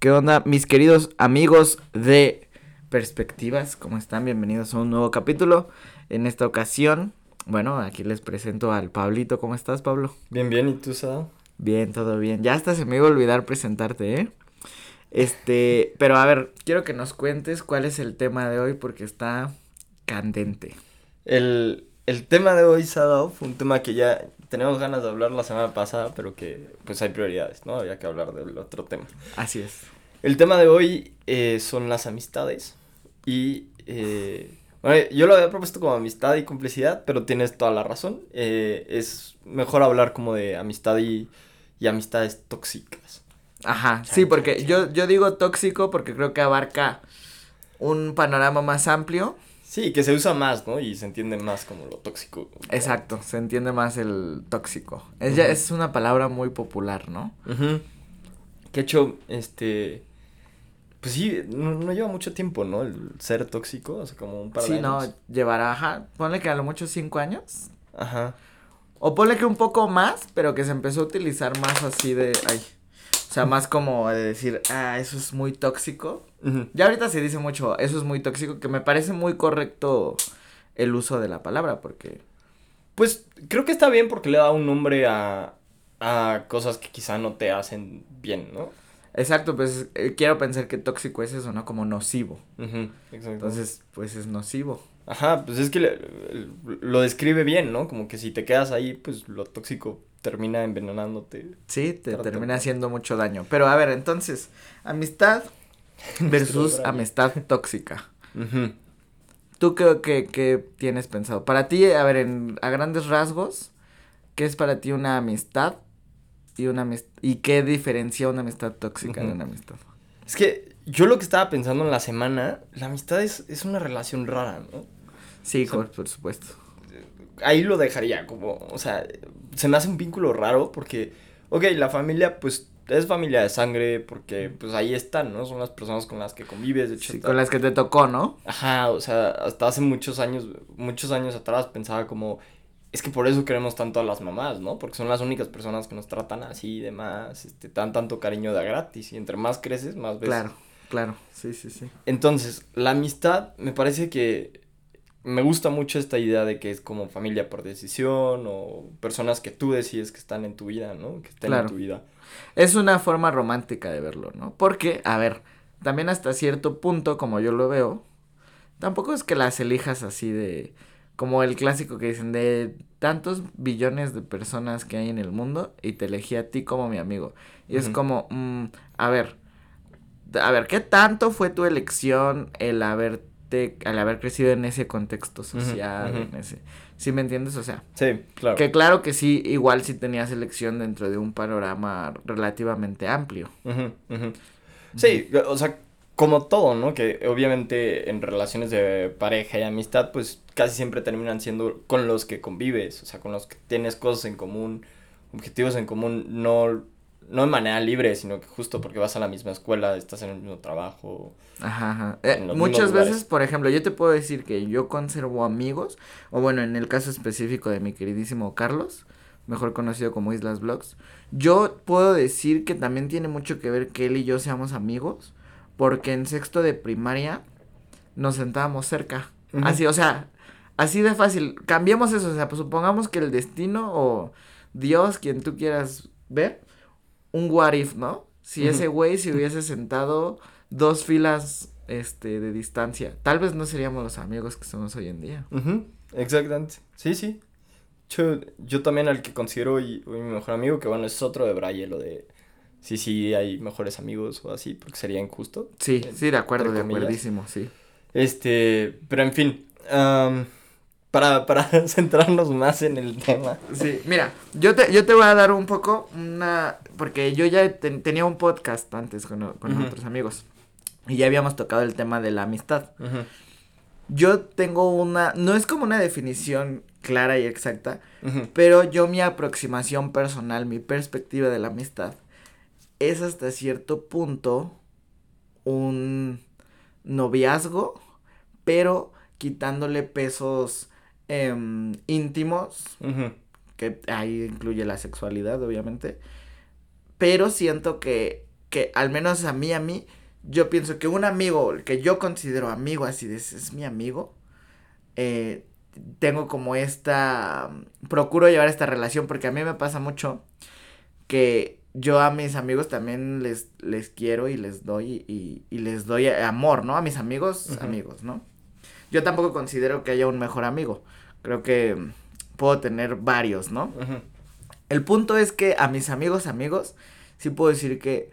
¿Qué onda, mis queridos amigos de Perspectivas? ¿Cómo están? Bienvenidos a un nuevo capítulo. En esta ocasión, bueno, aquí les presento al Pablito. ¿Cómo estás, Pablo? Bien, bien. ¿Y tú, Sada? Bien, todo bien. Ya hasta se me iba a olvidar presentarte, ¿eh? Este, pero a ver, quiero que nos cuentes cuál es el tema de hoy porque está candente. El, el tema de hoy, Sada, fue un tema que ya tenemos ganas de hablar la semana pasada, pero que pues hay prioridades, ¿no? Había que hablar del otro tema. Así es. El tema de hoy eh, son las amistades y... Eh, bueno, yo lo había propuesto como amistad y complicidad, pero tienes toda la razón. Eh, es mejor hablar como de amistad y, y amistades tóxicas. Ajá, sí, porque yo, yo digo tóxico porque creo que abarca un panorama más amplio Sí, que se usa más, ¿no? Y se entiende más como lo tóxico. Exacto, se entiende más el tóxico. Es, ya, es una palabra muy popular, ¿no? Que hecho, este... Pues sí, no, lleva mucho tiempo, ¿no? El ser tóxico, o sea, como un par de sí, no, llevará, ajá, ponle que a lo mucho cinco años. Ajá. O ponle que un poco más, pero que se empezó a utilizar más así de, ay, o sea, más como de decir, ah, eso es muy tóxico. Ya ahorita se dice mucho, eso es muy tóxico, que me parece muy correcto el uso de la palabra, porque... Pues creo que está bien porque le da un nombre a, a cosas que quizá no te hacen bien, ¿no? Exacto, pues eh, quiero pensar que tóxico es eso, ¿no? Como nocivo. exacto. Entonces, pues es nocivo. Ajá, pues es que lo describe bien, ¿no? Como que si te quedas ahí, pues lo tóxico termina envenenándote. Sí, te termina haciendo mucho daño. Pero a ver, entonces, amistad versus amistad tóxica. ¿Tú qué, qué, qué, tienes pensado? Para ti, a ver, en, a grandes rasgos, ¿qué es para ti una amistad y una y qué diferencia una amistad tóxica de una amistad? Es que yo lo que estaba pensando en la semana, la amistad es, es una relación rara, ¿no? Sí, por supuesto ahí lo dejaría como, o sea, se me hace un vínculo raro porque, ok, la familia pues es familia de sangre porque pues ahí están, ¿no? Son las personas con las que convives, de hecho. Sí, con las que te tocó, ¿no? Ajá, o sea, hasta hace muchos años, muchos años atrás pensaba como, es que por eso queremos tanto a las mamás, ¿no? Porque son las únicas personas que nos tratan así y demás, este, dan tanto cariño de gratis y entre más creces, más ves. Claro, claro, sí, sí, sí. Entonces, la amistad me parece que me gusta mucho esta idea de que es como familia por decisión o personas que tú decides que están en tu vida, ¿no? Que estén en tu vida. Es una forma romántica de verlo, ¿no? Porque, a ver, también hasta cierto punto, como yo lo veo, tampoco es que las elijas así de, como el clásico que dicen, de tantos billones de personas que hay en el mundo y te elegí a ti como mi amigo. Y es como, mm, a ver, a ver, ¿qué tanto fue tu elección el haber al haber crecido en ese contexto social, en ese, ¿sí me entiendes? O sea, sí, claro. Que claro que sí, igual sí tenías elección dentro de un panorama relativamente amplio. Sí, o sea, como todo, ¿no? Que obviamente en relaciones de pareja y amistad, pues casi siempre terminan siendo con los que convives, o sea, con los que tienes cosas en común, objetivos en común, no no de manera libre, sino que justo porque vas a la misma escuela, estás en el mismo trabajo. Ajá, ajá. Eh, muchas veces, por ejemplo, yo te puedo decir que yo conservo amigos, o bueno, en el caso específico de mi queridísimo Carlos, mejor conocido como Islas Vlogs, yo puedo decir que también tiene mucho que ver que él y yo seamos amigos, porque en sexto de primaria nos sentábamos cerca. Así, o sea, así de fácil. Cambiemos eso, o sea, pues supongamos que el destino o Dios, quien tú quieras ver, un what if, ¿no? Si ese güey se hubiese sentado dos filas este de distancia, tal vez no seríamos los amigos que somos hoy en día. Exactamente. Sí, sí. Yo, yo también al que considero y, mi mejor amigo, que bueno, es otro de Braille, lo de sí, sí, hay mejores amigos o así, porque sería injusto. Sí, sí, de acuerdo, de acuerdísimo, sí. Este, pero en fin, para, para centrarnos más en el tema. Sí, mira, yo te, yo te voy a dar un poco una, porque yo ya tenía un podcast antes con, con otros amigos y ya habíamos tocado el tema de la amistad. Yo tengo una, no es como una definición clara y exacta, pero yo mi aproximación personal, mi perspectiva de la amistad, es hasta cierto punto un noviazgo, pero quitándole pesos Em, íntimos, que ahí incluye la sexualidad, obviamente, pero siento que que al menos a mí, a mí, yo pienso que un amigo, que yo considero amigo, así de, es mi amigo, eh, tengo como esta, procuro llevar esta relación porque a mí me pasa mucho que yo a mis amigos también les, les quiero y les doy y, y les doy amor, ¿no? A mis amigos, amigos, ¿no? Yo tampoco considero que haya un mejor amigo. Creo que puedo tener varios, ¿no? El punto es que a mis amigos, amigos, sí puedo decir que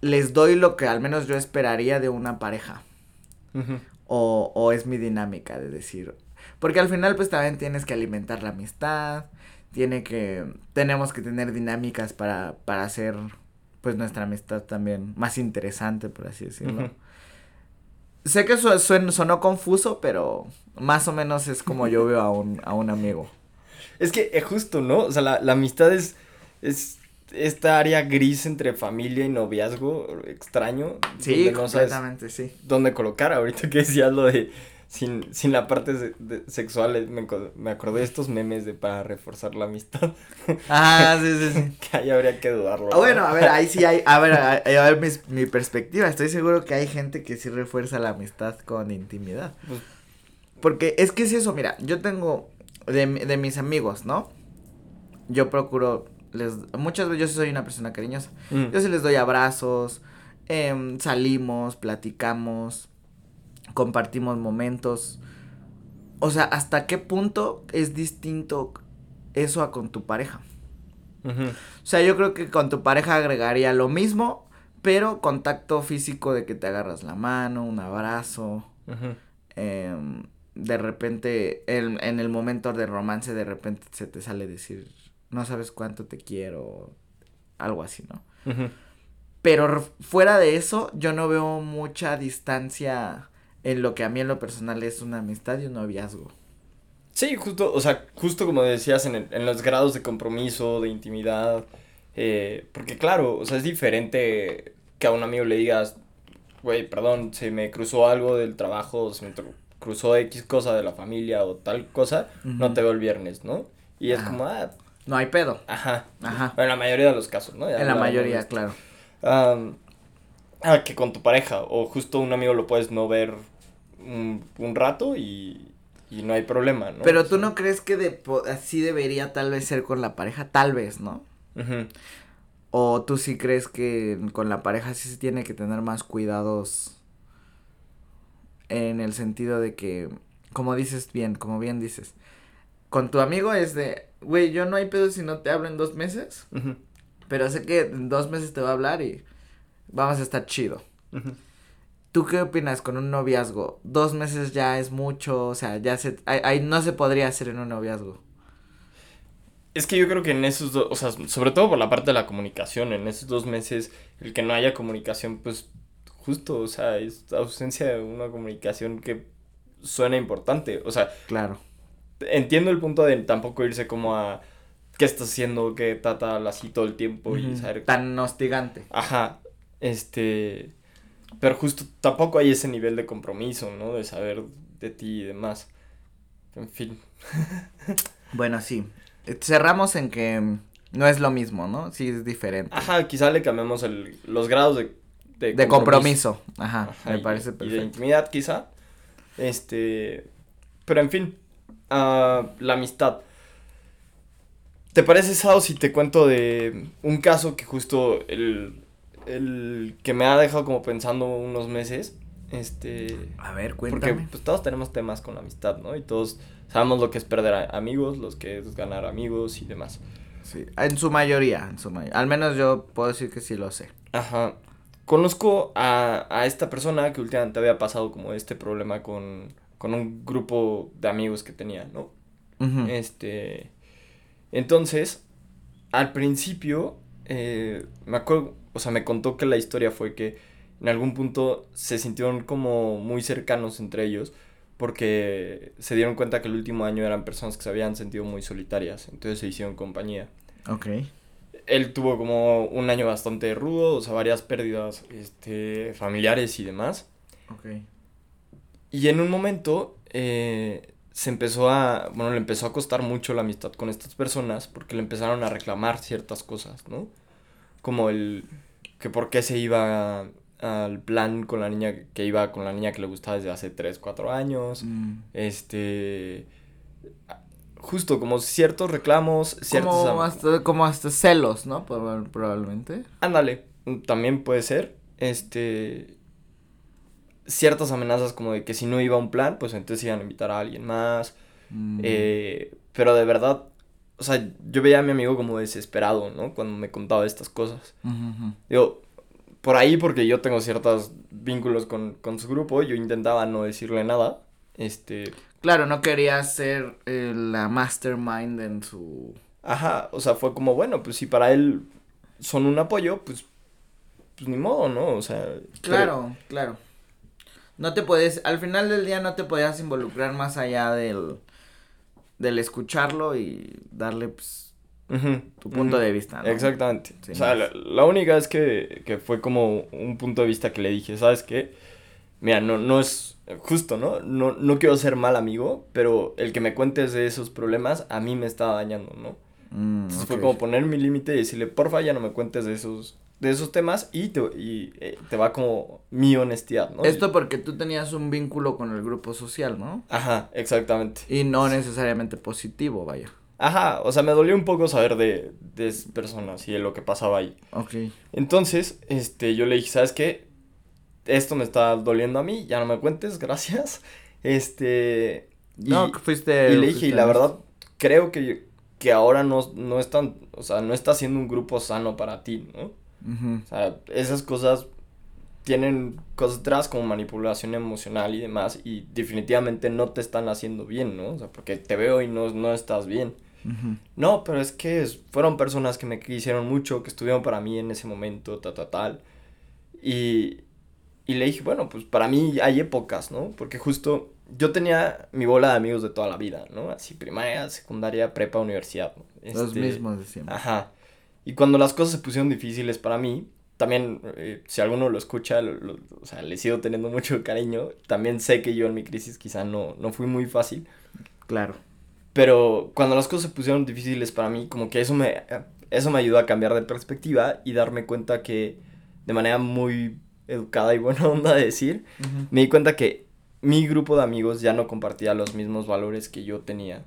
les doy lo que al menos yo esperaría de una pareja. o, o es mi dinámica de decir. Porque al final, pues también tienes que alimentar la amistad. Tiene que. Tenemos que tener dinámicas para, para hacer, pues, nuestra amistad también más interesante, por así decirlo. Sé que eso sonó confuso, pero más o menos es como yo veo a un, a un amigo. Es que es justo, ¿no? O sea, la, la amistad es, es esta área gris entre familia y noviazgo extraño. Sí, completamente, sí. Dónde colocar, ahorita que decías lo de sin, sin la parte sexual, me, me, acordé de estos memes de para reforzar la amistad. Ah, sí, sí, sí. que ahí habría que dudarlo. Ah, bueno, a ver, ahí sí hay, a ver, a, ver mi, mi, perspectiva, estoy seguro que hay gente que sí refuerza la amistad con intimidad. Pues Porque es que es eso, mira, yo tengo de, de mis amigos, ¿no? Yo procuro, les, muchas veces yo soy una persona cariñosa, mm. yo sí les doy abrazos, eh, salimos, platicamos, compartimos momentos. O sea, ¿hasta qué punto es distinto eso a con tu pareja? O sea, yo creo que con tu pareja agregaría lo mismo, pero contacto físico de que te agarras la mano, un abrazo. Em, de repente, en, en, el momento de romance, de repente se te sale decir, no sabes cuánto te quiero, algo así, ¿no? Pero fuera de eso, yo no veo mucha distancia en lo que a mí en lo personal es una amistad y un noviazgo. Sí, justo, o sea, justo como decías, en, en los grados de compromiso, de intimidad, eh, porque claro, o sea, es diferente que a un amigo le digas, güey, perdón, se me cruzó algo del trabajo, se me cruzó X cosa de la familia o tal cosa, no te veo el viernes, ¿no? Y es como, ah. No hay pedo. Ajá. Ajá. en la mayoría de los casos, ¿no? en la mayoría, claro. ah, que con tu pareja, o justo un amigo lo puedes no ver un, rato y, no hay problema, ¿no? Pero tú no crees que de, así debería tal vez ser con la pareja, tal vez, ¿no? O tú sí crees que con la pareja sí se tiene que tener más cuidados en el sentido de que, como dices bien, como bien dices, con tu amigo es de, güey, yo no hay pedo si no te hablo en dos meses, pero sé que en dos meses te va a hablar y vamos a estar chido. ¿Tú qué opinas con un noviazgo? Dos meses ya es mucho, o sea, ya se, ahí, no se podría hacer en un noviazgo. Es que yo creo que en esos dos, o sea, sobre todo por la parte de la comunicación, en esos dos meses, el que no haya comunicación, pues justo, o sea, es ausencia de una comunicación que suena importante, o sea. Claro. Entiendo el punto de tampoco irse como a qué estás haciendo, qué tata así todo el tiempo y saber. Tan hostigante. Ajá. Este. Pero justo tampoco hay ese nivel de compromiso, ¿no? De saber de ti y demás. En fin. bueno, sí. Cerramos en que no es lo mismo, ¿no? Sí, es diferente. Ajá, quizá le cambiamos el, los grados de... De, compromiso. Ajá, me parece perfecto. Y de intimidad, quizá. Este... Pero en fin. Uh, la amistad. ¿Te parece, Sao, si te cuento de un caso que justo el el que me ha dejado como pensando unos meses. Este. A ver, cuéntame. Porque pues, todos tenemos temas con la amistad, ¿no? Y todos sabemos lo que es perder amigos, lo que es ganar amigos y demás. Sí, en su mayoría, en su mayoría. Al menos yo puedo decir que sí lo sé. Ajá. Conozco a, a esta persona que últimamente había pasado como este problema con, con un grupo de amigos que tenía, ¿no? Este. Entonces, al principio, eh, me acuerdo, o sea, me contó que la historia fue que en algún punto se sintieron como muy cercanos entre ellos porque se dieron cuenta que el último año eran personas que se habían sentido muy solitarias, entonces se hicieron compañía. Ok. Él tuvo como un año bastante rudo, o sea, varias pérdidas este, familiares y demás. Ok. Y en un momento eh, se empezó a, bueno, le empezó a costar mucho la amistad con estas personas porque le empezaron a reclamar ciertas cosas, ¿no? Como el, que por qué se iba al plan con la niña que iba con la niña que le gustaba desde hace 3, 4 años. Mm. Este justo como ciertos reclamos, ciertos como hasta, como hasta celos, ¿no? Probablemente. Ándale, también puede ser. Este ciertas amenazas como de que si no iba a un plan, pues entonces iban a invitar a alguien más. Mm. Eh, pero de verdad, o sea, yo veía a mi amigo como desesperado, ¿no? Cuando me contaba estas cosas. Digo, por ahí porque yo tengo ciertos vínculos con, con su grupo, yo intentaba no decirle nada. Este. Claro, no quería ser eh, la mastermind en su. Ajá, o sea, fue como, bueno, pues si para él son un apoyo, pues. Pues ni modo, ¿no? O sea. Claro, claro. No te puedes. Al final del día no te podías involucrar más allá del. Del escucharlo y darle, pues tu punto de vista. ¿no? Exactamente. o sea, la, única es que, que, fue como un punto de vista que le dije, ¿sabes qué? Mira, no, no es justo, ¿no? ¿no? No quiero ser mal amigo, pero el que me cuentes de esos problemas a mí me está dañando, ¿no? Mm, Entonces fue como poner mi límite y decirle, porfa, ya no me cuentes de esos, de esos temas y, te, y eh, te va como mi honestidad, ¿no? Esto porque tú tenías un vínculo con el grupo social, ¿no? Ajá, exactamente. Y no necesariamente positivo, vaya. Ajá, o sea, me dolió un poco saber de, de personas y de lo que pasaba ahí. Ok. Entonces, este, yo le dije, ¿sabes qué? Esto me está doliendo a mí, ya no me cuentes, gracias. Este... no, que fuiste... Y le dije, y la verdad, creo que, que ahora no, no están, o sea, no está siendo un grupo sano para ti, ¿no? O sea, esas cosas tienen cosas atrás como manipulación emocional y demás y definitivamente no te están haciendo bien, ¿no? O sea, porque te veo y no, no estás bien. No, pero es que fueron personas que me quisieron mucho, que estuvieron para mí en ese momento, tal, tal, tal. Y, y le dije, bueno, pues para mí hay épocas, ¿no? Porque justo yo tenía mi bola de amigos de toda la vida, ¿no? Así primaria, secundaria, prepa, universidad. Los este, mismos de siempre. Ajá. Y cuando las cosas se pusieron difíciles para mí, también, eh, si alguno lo escucha, o sea, le sigo teniendo mucho cariño. También sé que yo en mi crisis quizá no, no fui muy fácil. Claro. Pero cuando las cosas se pusieron difíciles para mí, como que eso me, eso me ayudó a cambiar de perspectiva y darme cuenta que, de manera muy educada y buena onda de decir, me di cuenta que mi grupo de amigos ya no compartía los mismos valores que yo tenía,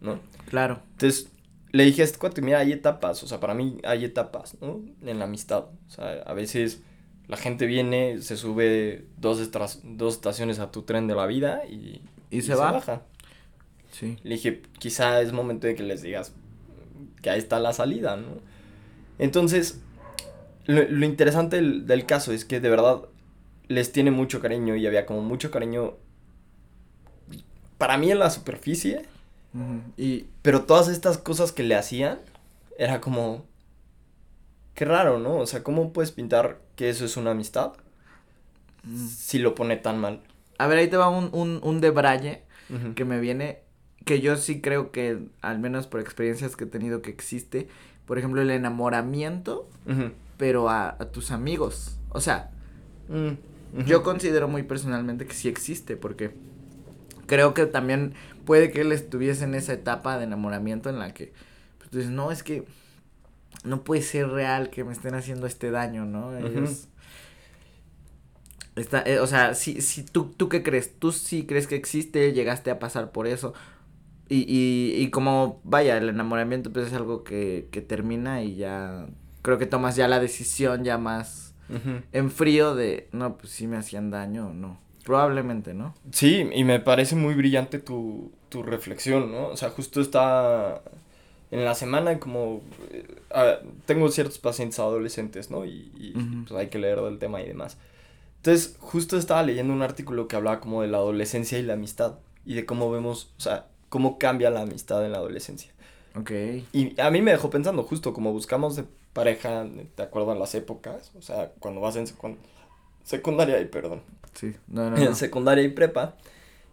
¿no? Claro. Entonces, le dije a este cuate, mira, hay etapas, o sea, para mí hay etapas, ¿no? En la amistad, o sea, a veces la gente viene, se sube dos, dos estaciones a tu tren de la vida y, y, se, baja. Le dije, quizá es momento de que les digas que ahí está la salida, ¿no? Entonces, lo, interesante del, caso es que de verdad les tiene mucho cariño y había como mucho cariño para mí en la superficie. Y, pero todas estas cosas que le hacían era como... Qué raro, ¿no? O sea, ¿cómo puedes pintar que eso es una amistad mm. si lo pone tan mal? A ver, ahí te va un, un, un debraye que me viene que yo sí creo que, al menos por experiencias que he tenido, que existe, por ejemplo, el enamoramiento, pero a, tus amigos. O sea, mm, yo considero muy personalmente que sí existe, porque creo que también puede que él estuviese en esa etapa de enamoramiento en la que, pues tú dices, no, es que no puede ser real que me estén haciendo este daño, ¿no? Está, eh, o sea, si, si tú, ¿tú qué crees? ¿Tú sí crees que existe? ¿Llegaste a pasar por eso? Y, y, y como, vaya, el enamoramiento pues es algo que, que termina y ya creo que tomas ya la decisión ya más en frío de, no, pues sí me hacían daño o no. Probablemente, ¿no? Sí, y me parece muy brillante tu, tu reflexión, ¿no? O sea, justo está en la semana como eh, tengo ciertos pacientes adolescentes, ¿no? Y, y pues hay que leer del tema y demás. Entonces, justo estaba leyendo un artículo que hablaba como de la adolescencia y la amistad y de cómo vemos, o sea, cómo cambia la amistad en la adolescencia. Ok. Y a mí me dejó pensando, justo como buscamos de pareja de acuerdo a las épocas, o sea, cuando vas en secundaria y perdón. Sí, no, no, En secundaria y prepa,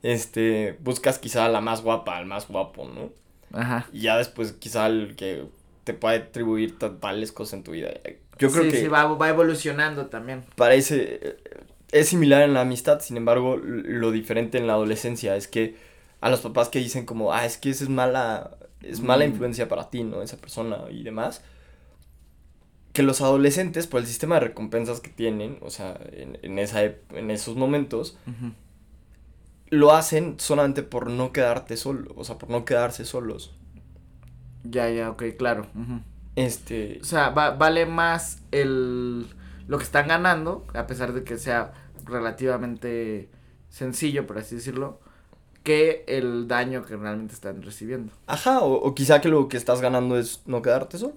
este, buscas quizá la más guapa, al más guapo, ¿no? Ajá. Y ya después quizá el que te puede atribuir tales cosas en tu vida. Yo creo que... Sí, va, va evolucionando también. Parece... Es similar en la amistad, sin embargo, lo diferente en la adolescencia es que a los papás que dicen como, ah, es que esa es mala, es mala mm. influencia para ti, ¿no? Esa persona y demás. Que los adolescentes, por el sistema de recompensas que tienen, o sea, en, en, esa, en esos momentos, lo hacen solamente por no quedarte solo, o sea, por no quedarse solos. Ya, ya, ok, claro. Este. O sea, vale más el lo que están ganando, a pesar de que sea relativamente sencillo, por así decirlo, que el daño que realmente están recibiendo. Ajá, o, quizá que lo que estás ganando es no quedarte solo.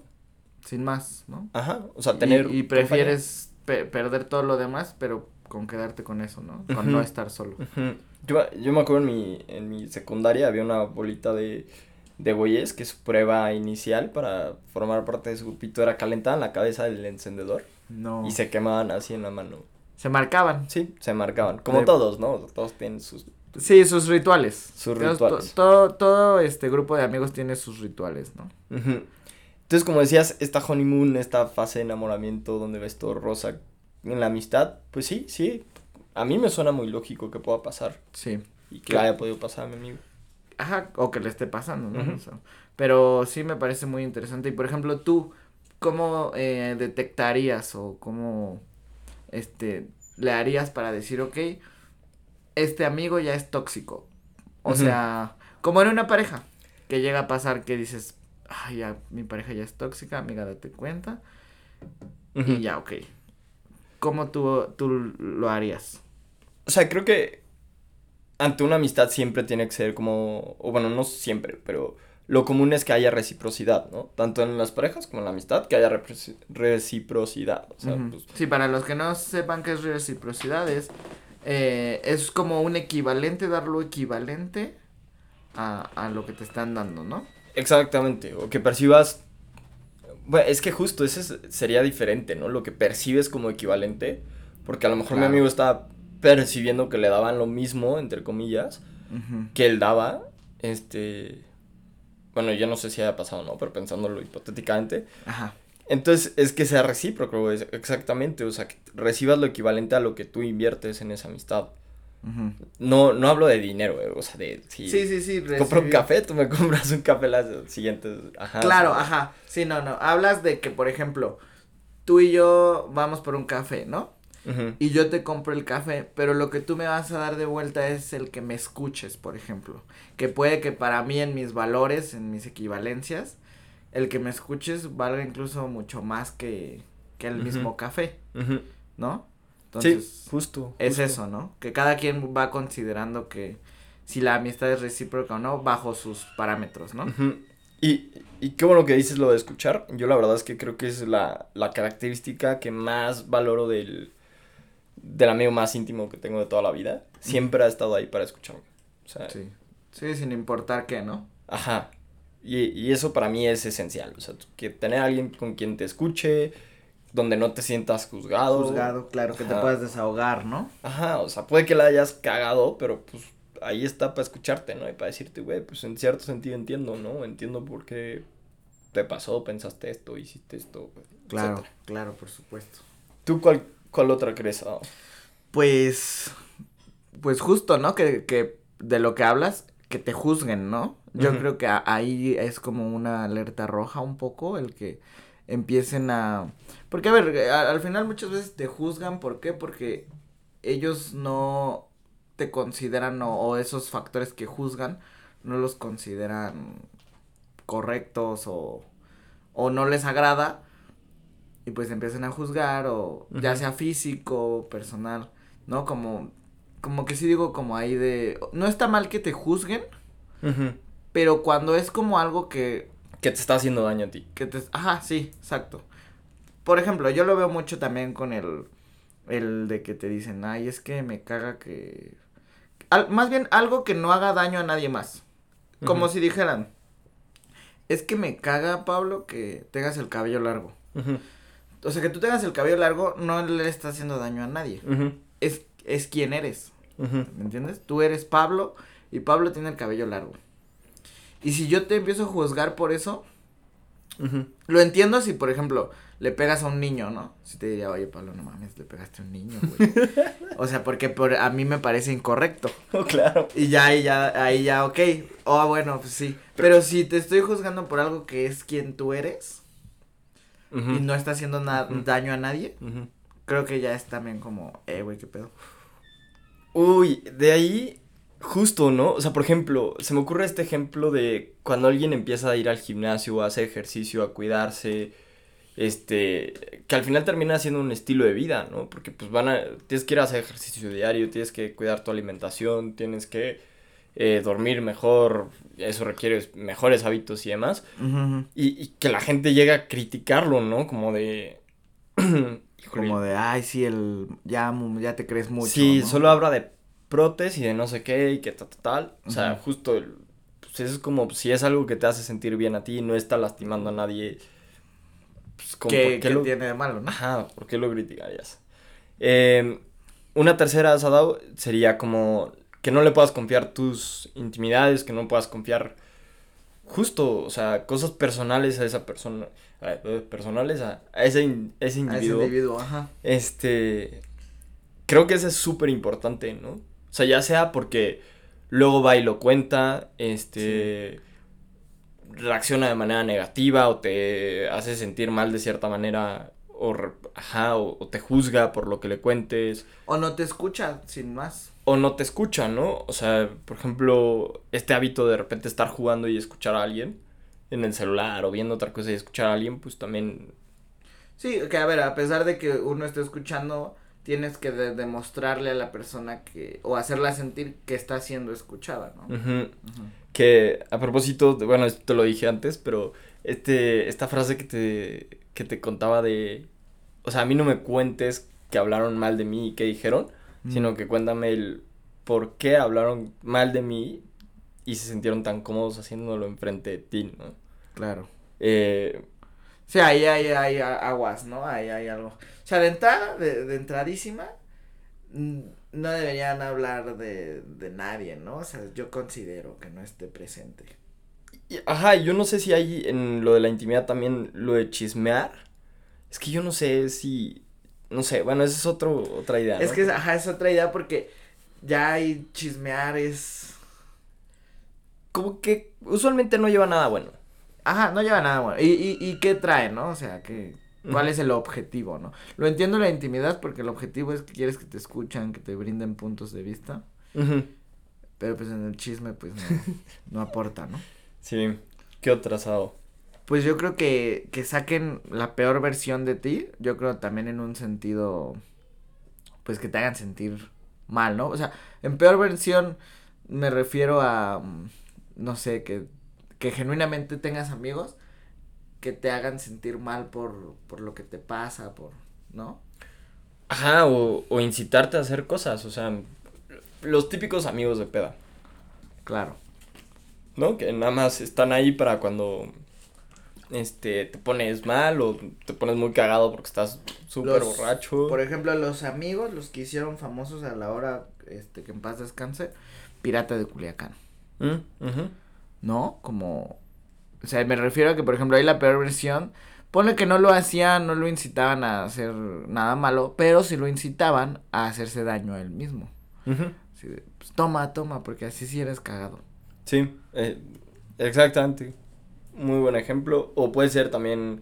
Sin más, ¿no? Ajá, o sea, tener... Y, prefieres perder todo lo demás, pero con quedarte con eso, ¿no? Con no estar solo. yo, yo me acuerdo en mi, en mi secundaria había una bolita de, de güeyes que su prueba inicial para formar parte de su grupito era calentar en la cabeza del encendedor. No. Y se quemaban así en la mano. Se marcaban. Sí, se marcaban. Como todos, ¿no? Todos tienen sus... Sí, sus rituales. Sus rituales. todo, todo este grupo de amigos tiene sus rituales, ¿no? Entonces, como decías, esta honeymoon, esta fase de enamoramiento donde ves todo rosa en la amistad, pues sí, sí. A mí me suena muy lógico que pueda pasar. Sí. Y que haya podido pasar a mi amigo. Ajá, o que le esté pasando, ¿no? pero sí me parece muy interesante. Y por ejemplo, tú, ¿cómo eh, detectarías o cómo este, le harías para decir, ok, este amigo ya es tóxico? O sea, como en una pareja, que llega a pasar que dices, ay, ya, mi pareja ya es tóxica, amiga, date cuenta. Y ya, ok. ¿Cómo tú, tú lo harías? O sea, creo que ante una amistad siempre tiene que ser como, o bueno, no siempre, pero lo común es que haya reciprocidad, ¿no? Tanto en las parejas como en la amistad, que haya reciprocidad. O sea, pues Sí, para los que no sepan qué es reciprocidad, es, eh, es como un equivalente, dar lo equivalente a, a lo que te están dando, ¿no? Exactamente, o que percibas... Bueno, es que justo ese sería diferente, ¿no? Lo que percibes como equivalente, porque a lo mejor mi amigo está percibiendo que le daban lo mismo, entre comillas, que él daba, este, bueno, yo no sé si haya pasado, ¿no? Pero pensándolo hipotéticamente. Ajá. Entonces, es que sea recíproco, exactamente, o sea, que recibas lo equivalente a lo que tú inviertes en esa amistad. No, no hablo de dinero, o sea, de sí, sí, sí, compro un café, tú me compras un café las siguientes, ajá. Claro, ajá, sí, no, no, hablas de que, por ejemplo, tú y yo vamos por un café, ¿no? y yo te compro el café, pero lo que tú me vas a dar de vuelta es el que me escuches, por ejemplo. Que puede que para mí en mis valores, en mis equivalencias, el que me escuches valga incluso mucho más que, que el mismo café, ¿no? Entonces, sí, justo, Es eso, ¿no? Que cada quien va considerando que si la amistad es recíproca o no, bajo sus parámetros, ¿no? Y, y qué bueno que dices lo de escuchar. Yo la verdad es que creo que es la, la característica que más valoro del, del amigo más íntimo que tengo de toda la vida, siempre ha estado ahí para escucharme. O sea, sí. Sí, sin importar qué, ¿no? Ajá. Y, y eso para mí es esencial. O sea, que tener a alguien con quien te escuche, donde no te sientas juzgado. Juzgado, claro, que te puedas desahogar, ¿no? Ajá, o sea, puede que la hayas cagado, pero pues ahí está para escucharte, ¿no? Y para decirte, güey, pues en cierto sentido entiendo, ¿no? Entiendo por qué te pasó, pensaste esto, hiciste esto. Claro, claro, por supuesto. ¿Tú cuál, ¿Cuál otra crees? Pues, pues justo, ¿no? Que, que de lo que hablas, que te juzguen, ¿no? Yo creo que ahí es como una alerta roja un poco, el que empiecen a... Porque, a ver, al final muchas veces te juzgan, ¿por qué? Porque ellos no te consideran o esos factores que juzgan no los consideran correctos o, o no les agrada y pues empiezan a juzgar o ya sea físico, personal, ¿no? Como, como que sí digo como ahí de, no está mal que te juzguen, pero cuando es como algo que... Que te está haciendo daño a ti. Que te, ajá, sí, exacto. Por ejemplo, yo lo veo mucho también con el, el de que te dicen, ay, es que me caga que... más bien algo que no haga daño a nadie más. Como si dijeran, es que me caga, Pablo, que tengas el cabello largo. O sea, que tú tengas el cabello largo no le está haciendo daño a nadie. es, es quien eres. ¿Me entiendes? Tú eres Pablo y Pablo tiene el cabello largo. Y si yo te empiezo a juzgar por eso, lo entiendo si, por ejemplo, le pegas a un niño, ¿no? Si te diría, oye, Pablo, no mames, le pegaste a un niño, güey. o sea, porque por, a mí me parece incorrecto. Oh, claro. Y ya, ahí ya, ahí ya, ok. Oh, bueno, pues sí. Pero si te estoy juzgando por algo que es quien tú eres, y no está haciendo nada daño a nadie, creo que ya es también como, eh, güey, qué pedo. Uy, de ahí, justo, ¿no? O sea, por ejemplo, se me ocurre este ejemplo de cuando alguien empieza a ir al gimnasio, a hacer ejercicio, a cuidarse, este, que al final termina siendo un estilo de vida, ¿no? Porque pues van a, tienes que ir a hacer ejercicio diario, tienes que cuidar tu alimentación, tienes que eh, dormir mejor, eso requiere mejores hábitos y demás. y, y, que la gente llega a criticarlo, ¿no? Como de... Como de, ay, sí, el, ya, ya te crees mucho. Sí, solo habla de protes y de no sé qué y que tal, tal, O sea, justo, el, pues es como, si es algo que te hace sentir bien a ti, no está lastimando a nadie. Pues, ¿Qué, ¿qué, lo... tiene de malo, no? Ajá, ¿por qué lo criticarías? Eh, una tercera, Sadao, sería como que no le puedas confiar tus intimidades, que no puedas confiar justo, o sea, cosas personales a esa persona, eh, personales a, ese, ese individuo. individuo, ajá. Este, creo que eso es súper importante, ¿no? O sea, ya sea porque luego va y lo cuenta, este, reacciona de manera negativa o te hace sentir mal de cierta manera o, ajá, o, te juzga por lo que le cuentes. O no te escucha, sin más. O no te escucha, ¿no? O sea, por ejemplo, este hábito de repente estar jugando y escuchar a alguien en el celular o viendo otra cosa y escuchar a alguien, pues también... Sí, que a ver, a pesar de que uno esté escuchando, tienes que demostrarle a la persona que, o hacerla sentir que está siendo escuchada, ¿no? Que a propósito, bueno, esto te lo dije antes, pero este, esta frase que te, que te contaba de, o sea, a mí no me cuentes que hablaron mal de mí y qué dijeron, sino que cuéntame el por qué hablaron mal de mí y se sintieron tan cómodos haciéndolo enfrente de ti, ¿no? Claro. Eh, sí, ahí hay, hay, aguas, ¿no? Ahí hay algo. O sea, de entrada, de, de entradísima, no deberían hablar de, de nadie, ¿no? O sea, yo considero que no esté presente. Ajá, yo no sé si hay en lo de la intimidad también lo de chismear. Es que yo no sé si. No sé, bueno, esa es otro, otra idea. Es que, ajá, es otra idea porque ya hay chismear es. Como que usualmente no lleva nada bueno. Ajá, no lleva nada bueno. ¿Y, y, y qué trae, no? O sea, que. ¿Cuál es el objetivo, no? Lo entiendo la intimidad porque el objetivo es que quieres que te escuchan, que te brinden puntos de vista. Pero pues en el chisme, pues no, no aporta, ¿no? Sí. ¿Qué otro asado? Pues yo creo que, que saquen la peor versión de ti. Yo creo también en un sentido, pues que te hagan sentir mal, ¿no? O sea, en peor versión me refiero a, mm, no sé, que, que genuinamente tengas amigos que te hagan sentir mal por, por lo que te pasa, por, ¿no? Ajá, o, o incitarte a hacer cosas, o sea, los típicos amigos de peda. Claro. ¿no? Que nada más están ahí para cuando este te pones mal o te pones muy cagado porque estás súper borracho. Por ejemplo, los amigos, los que hicieron famosos a la hora este que en paz descanse, Pirata de Culiacán. Mm, ¿No? Como o sea, me refiero a que por ejemplo, hay la peor versión Pone que no lo hacían, no lo incitaban a hacer nada malo, pero sí lo incitaban a hacerse daño a él mismo. pues, toma, toma, porque así sí eres cagado. Sí, eh, exactamente. Muy buen ejemplo. O puede ser también,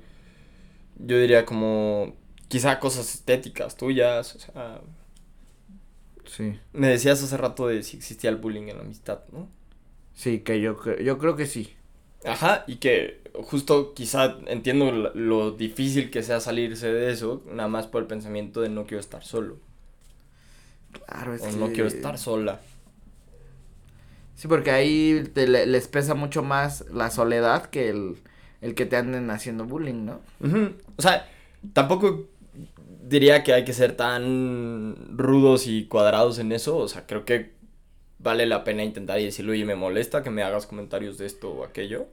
yo diría como, quizá cosas estéticas tuyas, o sea... Sí. Me decías hace rato de si existía el bullying en la amistad, ¿no? Sí, que yo, yo creo que sí. Ajá, y que justo quizá entiendo lo, difícil que sea salirse de eso, nada más por el pensamiento de no quiero estar solo. Claro, es o no quiero estar sola. Sí, porque ahí te, les pesa mucho más la soledad que el, el que te anden haciendo bullying, ¿no? O sea, tampoco diría que hay que ser tan rudos y cuadrados en eso. O sea, creo que vale la pena intentar y decirlo, oye, me molesta que me hagas comentarios de esto o aquello.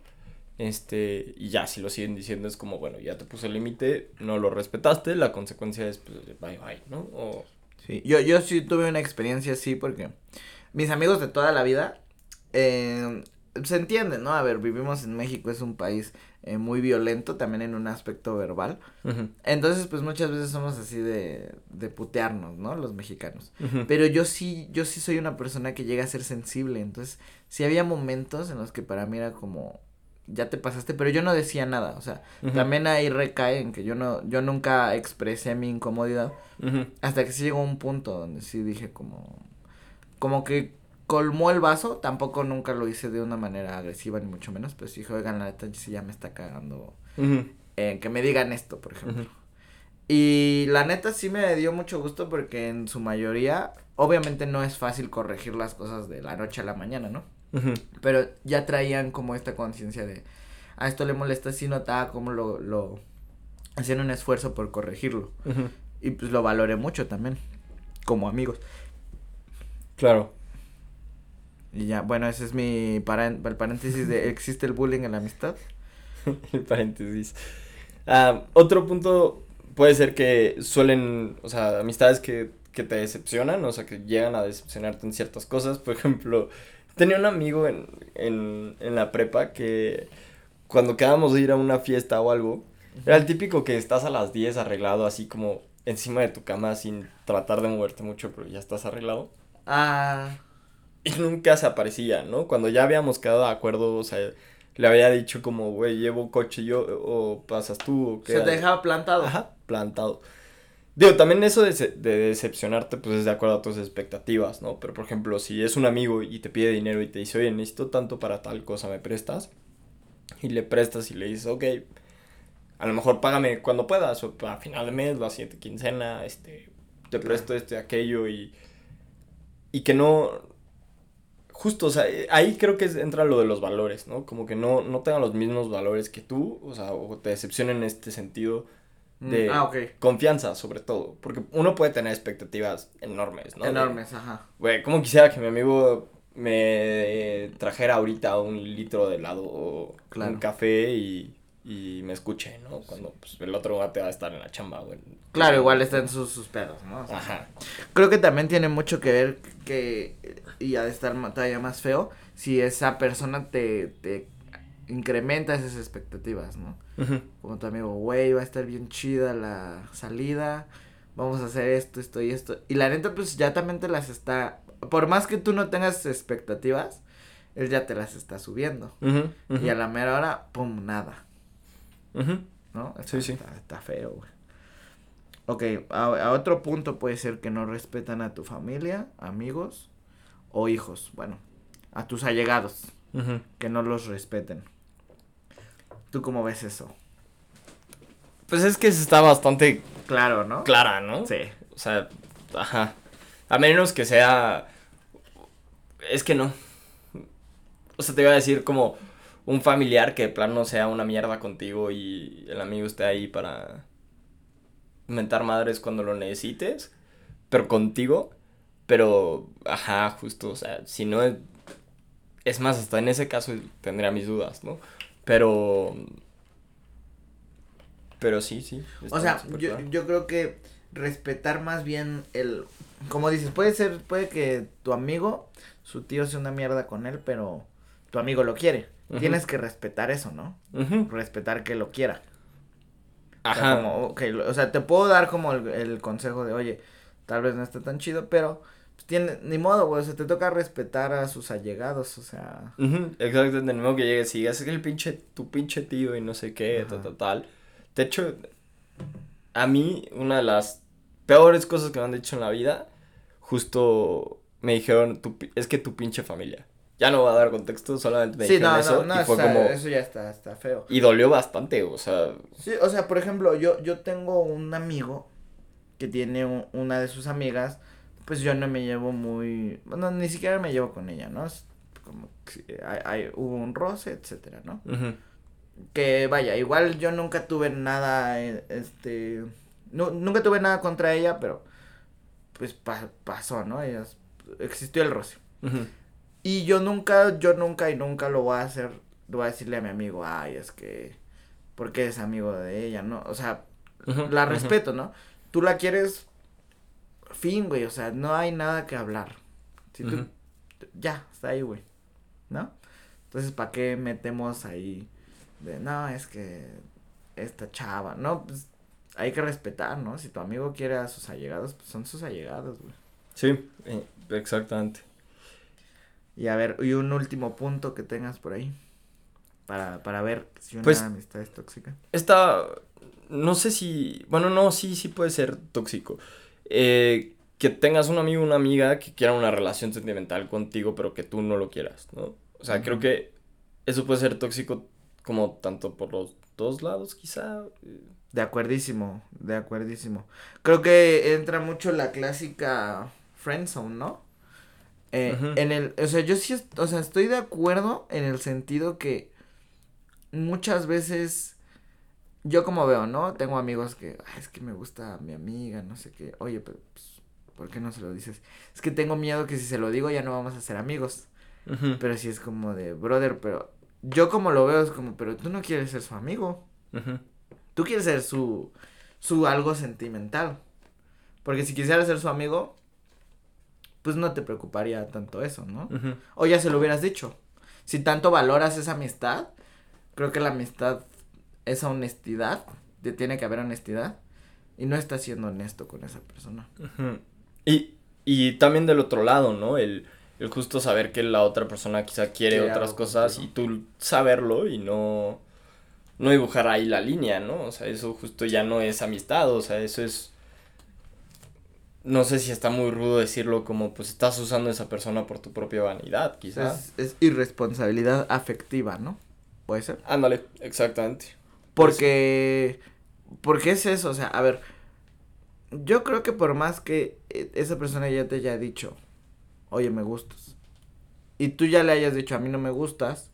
Este, y ya, si lo siguen diciendo es como, bueno, ya te puse el límite, no lo respetaste, la consecuencia es, pues, bye bye, ¿no? O... Sí, yo, yo sí tuve una experiencia así porque mis amigos de toda la vida eh, se entiende, ¿no? A ver, vivimos en México, es un país eh, muy violento también en un aspecto verbal. Entonces, pues muchas veces somos así de, de putearnos, ¿no? Los mexicanos. Pero yo sí, yo sí soy una persona que llega a ser sensible. Entonces, sí había momentos en los que para mí era como, ya te pasaste, pero yo no decía nada, o sea, también ahí recae en que yo no, yo nunca expresé mi incomodidad, hasta que sí llegó un punto donde sí dije como, como que colmó el vaso, tampoco nunca lo hice de una manera agresiva ni mucho menos, pero sí dije, oigan, la neta sí ya me está cagando, eh, que me digan esto, por ejemplo. Y la neta sí me dio mucho gusto porque en su mayoría, obviamente no es fácil corregir las cosas de la noche a la mañana, ¿no? Pero ya traían como esta conciencia de, a esto le molesta, si notaba como lo, lo, hacían un esfuerzo por corregirlo. Y pues lo valoré mucho también, como amigos. Claro. Y ya, bueno, ese es mi el paréntesis de, ¿existe el bullying en la amistad? el paréntesis. Ah, otro punto puede ser que suelen, o sea, amistades que, que te decepcionan, o sea, que llegan a decepcionarte en ciertas cosas. Por ejemplo, Tenía un amigo en, en, en la prepa que cuando quedábamos de ir a una fiesta o algo, era el típico que estás a las 10 arreglado así como encima de tu cama sin tratar de moverte mucho, pero ya estás arreglado. Ah. Y nunca se aparecía, ¿no? Cuando ya habíamos quedado de acuerdo, o sea, le había dicho como, güey, llevo coche yo, o pasas tú, o qué. Se te dejaba plantado. Ajá, plantado. Digo, también eso de, de, decepcionarte, pues es de acuerdo a tus expectativas, ¿no? Pero por ejemplo, si es un amigo y te pide dinero y te dice, oye, necesito tanto para tal cosa, ¿me prestas? Y le prestas y le dices, ok, a lo mejor págame cuando puedas, o a final de mes, la siguiente quincena, este, te presto este, aquello y. Y que no. Justo, o sea, ahí creo que entra lo de los valores, ¿no? Como que no, no tengan los mismos valores que tú, o sea, o te decepcionen en este sentido Mm, de ah, confianza, sobre todo. Porque uno puede tener expectativas enormes, ¿no? Enormes, ajá. Güey, como quisiera que mi amigo me trajera ahorita un litro de helado o un café y, y me escuche, ¿no? Cuando pues, el otro va a estar en la chamba, güey. Claro, igual está en sus, sus pedos, ¿no? Ajá. Creo que también tiene mucho que ver que, y ha de estar todavía más feo, si esa persona te, te incrementa esas expectativas, ¿no? Como tu amigo, güey, va a estar bien chida la salida, vamos a hacer esto, esto y esto. Y la neta, pues ya también te las está, por más que tú no tengas expectativas, él ya te las está subiendo. Y a la mera hora, pum, nada. ¿No? Está, sí, sí. Está, feo, güey. Ok, a, otro punto puede ser que no respetan a tu familia, amigos o hijos. Bueno, a tus allegados. Que no los respeten. ¿Tú cómo ves eso? Pues es que está bastante... Claro, ¿no? Clara, ¿no? Sí. O sea, ajá. A menos que sea... Es que no. O sea, te iba a decir como un familiar que de plano sea una mierda contigo y el amigo esté ahí para mentar madres cuando lo necesites, pero contigo, pero, ajá, justo, o sea, si no, es más, hasta en ese caso tendría mis dudas, ¿no? Pero. Pero sí, sí. O sea, yo, yo creo que respetar más bien el. Como dices, puede ser, puede que tu amigo, su tío sea una mierda con él, pero tu amigo lo quiere. Tienes que respetar eso, ¿no? Respetar que lo quiera. Ajá. O sea, o sea, te puedo dar como el, el consejo de, oye, tal vez no está tan chido, pero tiene, ni modo, güey, o sea, te toca respetar a sus allegados, o sea. exacto, de nuevo que llegues y digas, es el pinche, tu pinche tío y no sé qué, tal, tal, De hecho, a mí, una de las peores cosas que me han dicho en la vida, justo me dijeron, tu, es que tu pinche familia. Ya no voy a dar contexto, solamente me sí, dijeron no, eso. No, no, y fue como... eso ya está, está feo. Y dolió bastante, o sea. Sí, o sea, por ejemplo, yo, yo tengo un amigo que tiene una de sus amigas pues yo no me llevo muy, bueno, ni siquiera me llevo con ella, ¿no? Es como que hay, hay, hubo un roce, etcétera, ¿no? Que vaya, igual yo nunca tuve nada, eh, este, no, nunca tuve nada contra ella, pero pues pasó, ¿no? Ellas, existió el roce. Y yo nunca, yo nunca y nunca lo voy a hacer, lo voy a decirle a mi amigo, ay, es que, porque es amigo de ella, ¿no? O sea, la respeto, ¿no? Tú la quieres fin, güey, o sea, no hay nada que hablar. Si tú, ya, está ahí, güey, ¿no? Entonces, ¿para qué metemos ahí de, no, es que esta chava, no, pues hay que respetar, ¿no? Si tu amigo quiere a sus allegados, pues son sus allegados, güey. Sí, eh, exactamente. Y a ver, y un último punto que tengas por ahí. Para, para ver si una Pues, amistad es tóxica. Esta, no sé si, bueno, no, sí, sí puede ser tóxico. Eh, que tengas un amigo o una amiga que quiera una relación sentimental contigo, pero que tú no lo quieras, ¿no? O sea, creo que eso puede ser tóxico como tanto por los dos lados, quizá. De acuerdísimo, de acuerdísimo. Creo que entra mucho la clásica friendzone, ¿no? Eh. En el, o sea, yo sí, o sea, estoy de acuerdo en el sentido que muchas veces yo como veo, ¿no? Tengo amigos que, "Ay, es que me gusta mi amiga, no sé qué. Oye, pero pues, ¿por qué no se lo dices? Es que tengo miedo que si se lo digo ya no vamos a ser amigos. Pero si es como de, brother, pero yo como lo veo es como, pero tú no quieres ser su amigo. Tú quieres ser su, su algo sentimental. Porque si quisieras ser su amigo, pues no te preocuparía tanto eso, ¿no? O ya se lo hubieras dicho. Si tanto valoras esa amistad, creo que la amistad, esa honestidad, tiene que haber honestidad. Y no estás siendo honesto con esa persona. Y, y también del otro lado, ¿no? El, el justo saber que la otra persona quizá quiere otras cosas y tú saberlo y no, no dibujar ahí la línea, ¿no? O sea, eso justo ya no es amistad, o sea, eso es... No sé si está muy rudo decirlo como pues estás usando a esa persona por tu propia vanidad, quizá. Es, es irresponsabilidad afectiva, ¿no? Puede ser. Ándale, exactamente. Porque, porque es eso, o sea, a ver, yo creo que por más que eh, esa persona ya te haya dicho, oye, me gustas, y tú ya le hayas dicho, a mí no me gustas,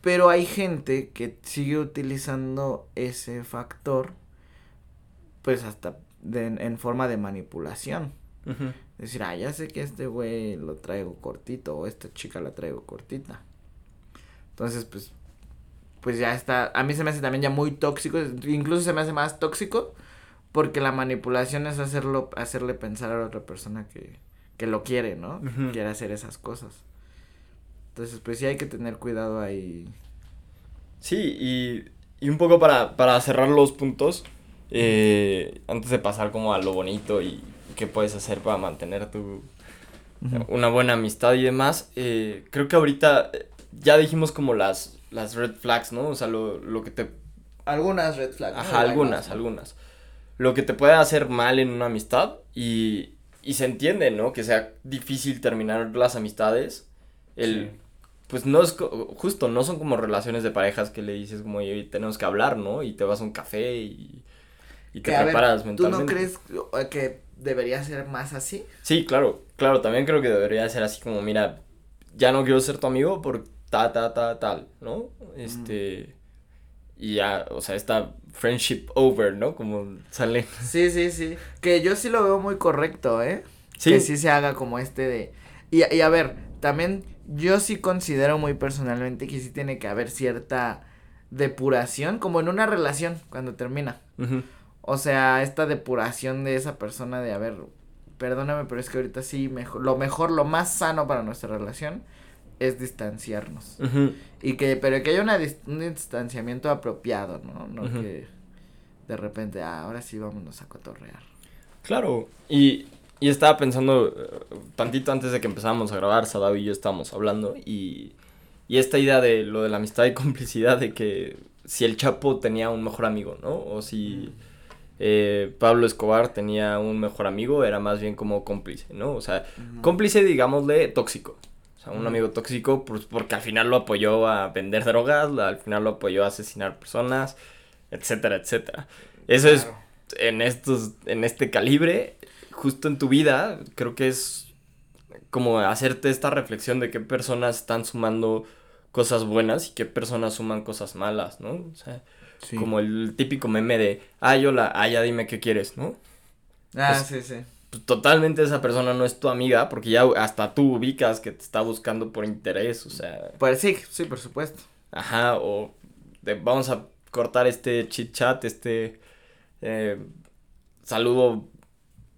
pero hay gente que sigue utilizando ese factor, pues hasta de- en forma de manipulación. Ujú. Decir, ah, ya sé que este güey lo traigo cortito o esta chica la traigo cortita. Entonces, pues, pues ya está. A mí se me hace también ya muy tóxico. Incluso se me hace más tóxico porque la manipulación es hacerlo, hacerle pensar a la otra persona que, que lo quiere, ¿no? Quiere hacer esas cosas. Entonces, pues sí hay que tener cuidado ahí. Sí, y, y un poco para, para cerrar los puntos, eh, antes de pasar como a lo bonito y qué puedes hacer para mantener tu, una buena amistad y demás, eh, creo que ahorita eh, ya dijimos como las, las red flags, ¿no? O sea, lo, lo que te... Algunas red flags. Ajá, algunas, algunas. Lo que te puede hacer mal en una amistad y, y se entiende, ¿no? Que sea difícil terminar las amistades. El, Sí. Pues no es justo, no son como relaciones de parejas que le dices como, "Oye, tenemos que hablar, ¿no? Y te vas a un café y, y te Que, a ver, preparas ¿Tú mentalmente. no crees que debería ser más así? Sí, claro, claro, también creo que debería ser así como, mira, ya no quiero ser tu amigo por ta, ta, ta, tal, ¿no? Este, y ya, o sea, esta friendship over, ¿no? Como sale. Sí, sí, sí. Que yo sí lo veo muy correcto, ¿eh? Sí. Que sí se haga como este de... Y, y a ver, también yo sí considero muy personalmente que sí tiene que haber cierta depuración, como en una relación cuando termina. O sea, esta depuración de esa persona de, a ver, perdóname, pero es que ahorita sí, mejor, lo mejor, lo más sano para nuestra relación es distanciarnos. Y que, pero que haya una dis- un distanciamiento apropiado, ¿no? No que de repente, ah, ahora sí vámonos a cotorrear. Claro, y, y estaba pensando, eh, tantito antes de que empezáramos a grabar, Sadao y yo estábamos hablando, y, y esta idea de lo de la amistad y complicidad, de que si el Chapo tenía un mejor amigo, ¿no? O si eh, Pablo Escobar tenía un mejor amigo, era más bien como cómplice, ¿no? O sea, cómplice, digámosle, tóxico. O sea, un amigo tóxico, pues porque al final lo apoyó a vender drogas, al final lo apoyó a asesinar personas, etcétera, etcétera. Eso es en estos, en este calibre, justo en tu vida, creo que es como hacerte esta reflexión de qué personas están sumando cosas buenas y qué personas suman cosas malas, ¿no? O sea, Sí. como el típico meme de, ay, hola, ah, ya dime qué quieres, ¿no? Ah, pues- sí, sí. Totalmente esa persona no es tu amiga porque ya hasta tú ubicas que te está buscando por interés, o sea, Pues sí, sí, por supuesto. ajá, o de, vamos a cortar este chit chat, este eh, saludo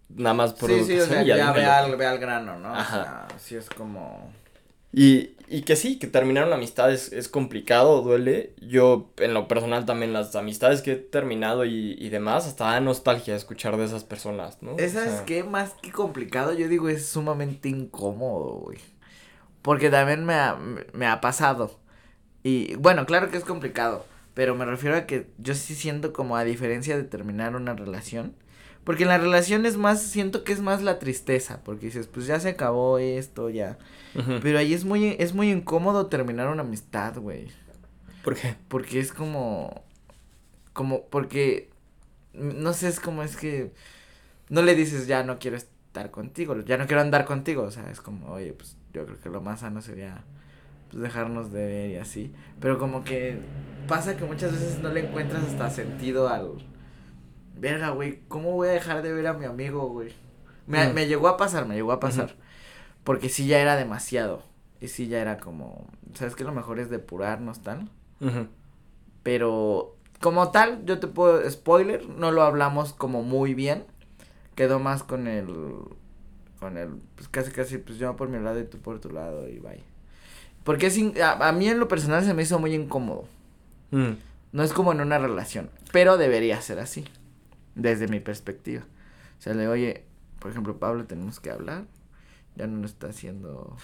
nada más por sí, sí, o sea, ya ve al, ve al grano, ¿no? Ajá. O sea, sí es como... Y, y que sí, que terminar una amistad es, es complicado, duele. Yo, en lo personal, también las amistades que he terminado y, y demás, hasta da nostalgia escuchar de esas personas, ¿no? O Esa es sea, que más que complicado, yo digo, es sumamente incómodo, güey. Porque también me ha, me- me ha pasado. Y bueno, claro que es complicado, pero me refiero a que yo sí siento como a diferencia de terminar una relación, porque en la relación es más, siento que es más la tristeza, porque dices, pues ya se acabó esto, ya. Pero ahí es muy, es muy incómodo terminar una amistad, güey. ¿Por qué? Porque es como, como, porque, no sé, es como es que no le dices, ya no quiero estar contigo, ya no quiero andar contigo, o sea, es como, oye, pues yo creo que lo más sano sería pues dejarnos de ver y así. Pero como que pasa que muchas veces no le encuentras hasta sentido al... Verga, güey, ¿cómo voy a dejar de ver a mi amigo, güey? Me, mm. me llegó a pasar, me llegó a pasar. Porque sí ya era demasiado. Y sí ya era como... ¿Sabes qué? Lo mejor es depurarnos tal. Pero como tal, yo te puedo... Spoiler, no lo hablamos como muy bien. Quedó más con el... Con el... Pues casi casi, pues yo por mi lado y tú por tu lado y bye. Porque es a, mí en lo personal se me hizo muy incómodo. Mm. No es como en una relación, pero debería ser así, desde mi perspectiva. O sea, le oye, por ejemplo, Pablo, tenemos que hablar. Ya no nos está haciendo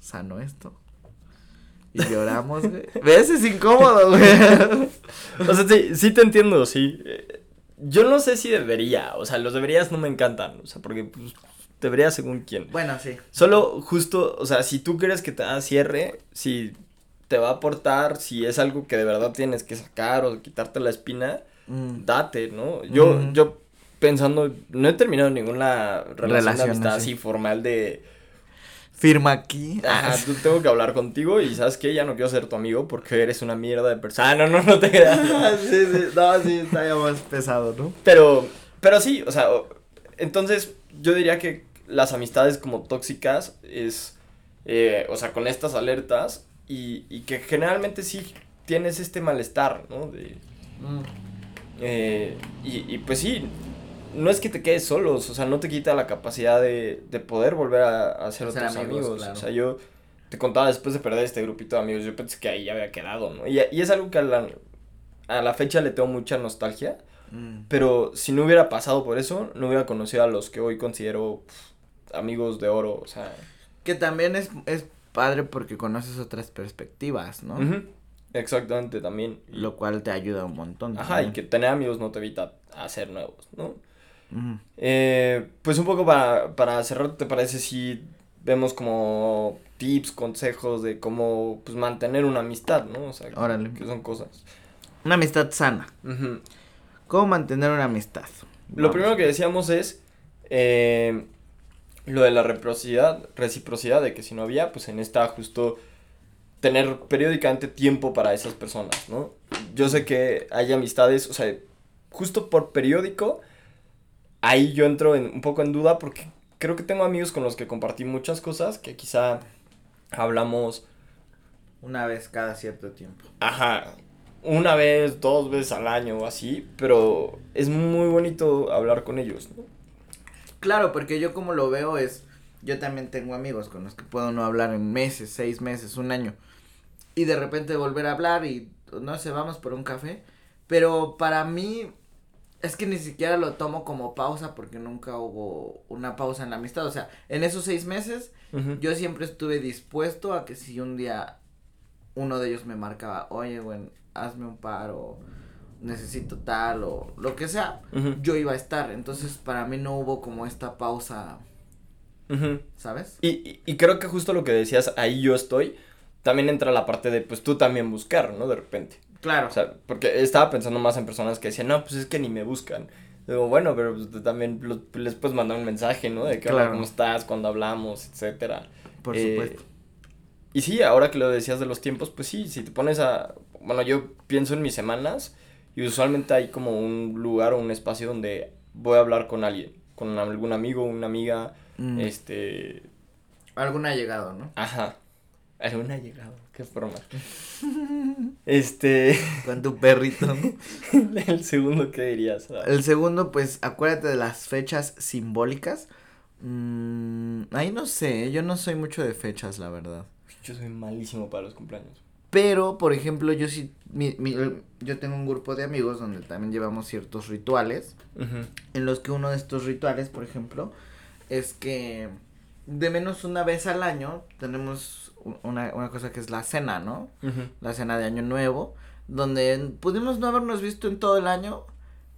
sano esto. Y lloramos, güey. ¿Ves? Es incómodo, güey. o sea, sí, sí te entiendo, sí. Yo no sé si debería, o sea, los deberías no me encantan, o sea, porque pues, debería según quién. Bueno, sí. Solo justo, o sea, si tú crees que te da cierre, si te va a aportar, si es algo que de verdad tienes que sacar o quitarte la espina, mm. date, ¿no? Yo, mm. yo pensando, no he terminado ninguna relación, de amistad así formal de... Firma aquí. Ajá, tú tengo que hablar contigo y sabes que ya no quiero ser tu amigo porque eres una mierda de persona. Ah, no, no, no te creas. sí, sí, no, sí, está ya más pesado, ¿no? Pero, pero sí, o sea, entonces yo diría que las amistades como tóxicas es, eh, o sea, con estas alertas y, y, que generalmente sí tienes este malestar, ¿no? De, mm. eh, y, y, pues sí, no es que te quedes solos, o sea, no te quita la capacidad de, de poder volver a, a ser otros amigos. O sea, yo te contaba después de perder este grupito de amigos, yo pensé que ahí ya había quedado, ¿no? Y, y es algo que a la, a la fecha le tengo mucha nostalgia. Mm. Pero si no hubiera pasado por eso, no hubiera conocido a los que hoy considero amigos de oro, o sea. Que también es, es padre porque conoces otras perspectivas, ¿no? Exactamente, también. Lo cual te ayuda un montón. Ajá, y que tener amigos no te evita hacer nuevos, ¿no? Eh, pues un poco para, para cerrar, ¿te parece si vemos como tips, consejos de cómo pues mantener una amistad, ¿no? O sea, que son cosas. Una amistad sana. ¿Cómo mantener una amistad? Lo primero que decíamos es eh, lo de la reciprocidad, reciprocidad, de que si no había, pues en esta justo tener periódicamente tiempo para esas personas, ¿no? Yo sé que hay amistades, o sea, justo por periódico, ahí yo entro en, un poco en duda porque creo que tengo amigos con los que compartí muchas cosas que quizá hablamos una vez cada cierto tiempo. Ajá, una vez, dos veces al año o así, pero es muy bonito hablar con ellos, ¿no? Claro, porque yo como lo veo es, yo también tengo amigos con los que puedo no hablar en meses, seis meses, un año, y de repente volver a hablar y, no sé, vamos por un café, pero para mí es que ni siquiera lo tomo como pausa porque nunca hubo una pausa en la amistad, o sea, en esos seis meses yo siempre estuve dispuesto a que si un día uno de ellos me marcaba, oye, bueno, hazme un paro, necesito tal o lo que sea, yo iba a estar. Entonces, para mí no hubo como esta pausa, ¿sabes? Y, y, creo que justo lo que decías, ahí yo estoy, también entra la parte de, pues, tú también buscar, ¿no? De repente. Claro. O sea, porque estaba pensando más en personas que decían, no, pues es que ni me buscan. Digo, bueno, pero pues, también les puedes mandar un mensaje, ¿no? De que, cómo estás, cuando hablamos, etcétera. Por supuesto. Eh, y sí, ahora que lo decías de los tiempos, pues sí, si te pones a bueno, yo pienso en mis semanas y usualmente hay como un lugar o un espacio donde voy a hablar con alguien, con algún amigo, una amiga, mm. este... Algún llegado, ¿no? Ajá. Algún llegado, qué forma. este... Con tu perrito, El segundo, ¿qué dirías? El segundo, pues, acuérdate de las fechas simbólicas. Mm, ahí no sé, yo no soy mucho de fechas, la verdad. Yo soy malísimo para los cumpleaños. Pero, por ejemplo, yo sí, mi, mi, yo tengo un grupo de amigos donde también llevamos ciertos rituales, en los que uno de estos rituales, por ejemplo, es que de menos una vez al año tenemos una, una cosa que es la cena, ¿no? La cena de Año Nuevo, donde pudimos no habernos visto en todo el año,